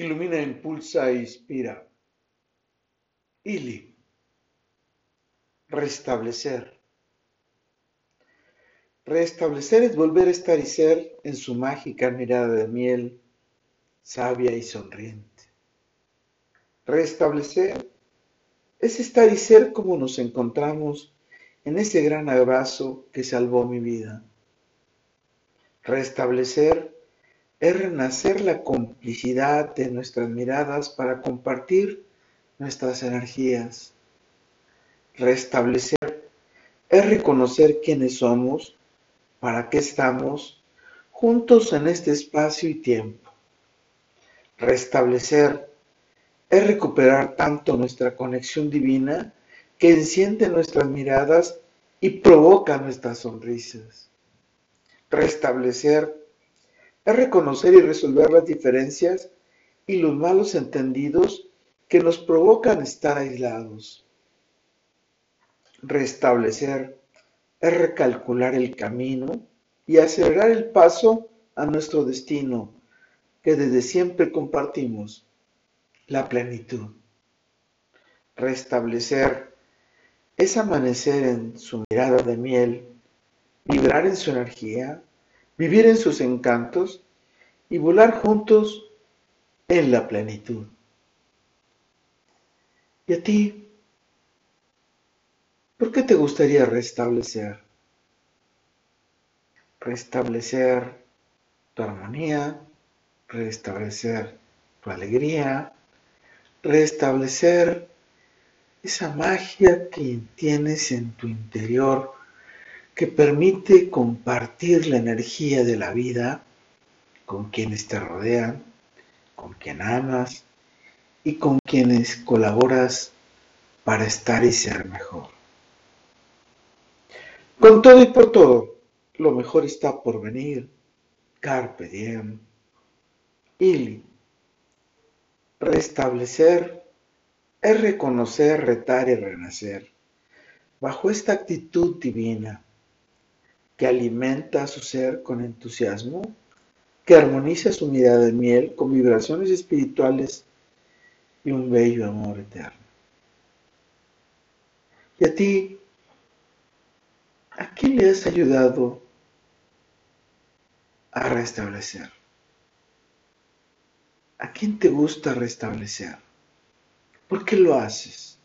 ilumina, impulsa e inspira. Ili. Restablecer. Restablecer es volver a estar y ser en su mágica mirada de miel, sabia y sonriente. Restablecer es estar y ser como nos encontramos en ese gran abrazo que salvó mi vida. Restablecer es renacer la complicidad de nuestras miradas para compartir nuestras energías. Restablecer es reconocer quiénes somos, para qué estamos juntos en este espacio y tiempo. Restablecer es recuperar tanto nuestra conexión divina que enciende nuestras miradas y provoca nuestras sonrisas. Restablecer es reconocer y resolver las diferencias y los malos entendidos que nos provocan estar aislados. Restablecer es recalcular el camino y acelerar el paso a nuestro destino que desde siempre compartimos, la plenitud. Restablecer es amanecer en su mirada de miel, vibrar en su energía, vivir en sus encantos y volar juntos en la plenitud. ¿Y a ti? ¿Por qué te gustaría restablecer? Restablecer tu armonía, restablecer tu alegría, restablecer esa magia que tienes en tu interior que permite compartir la energía de la vida con quienes te rodean, con quien amas y con quienes colaboras para estar y ser mejor. Con todo y por todo, lo mejor está por venir. Carpe diem. Ili. Restablecer es reconocer, retar y renacer. Bajo esta actitud divina, que alimenta su ser con entusiasmo, que armoniza su mirada de miel con vibraciones espirituales y un bello amor eterno. ¿Y a ti? ¿A quién le has ayudado a restablecer? ¿A quién te gusta restablecer? ¿Por qué lo haces?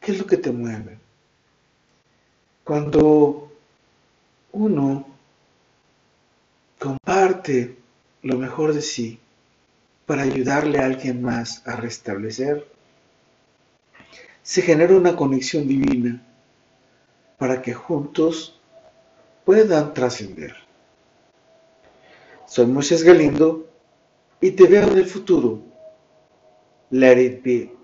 ¿Qué es lo que te mueve? Cuando uno comparte lo mejor de sí para ayudarle a alguien más a restablecer, se genera una conexión divina para que juntos puedan trascender. Soy Moisés Galindo y te veo en el futuro. Let it be.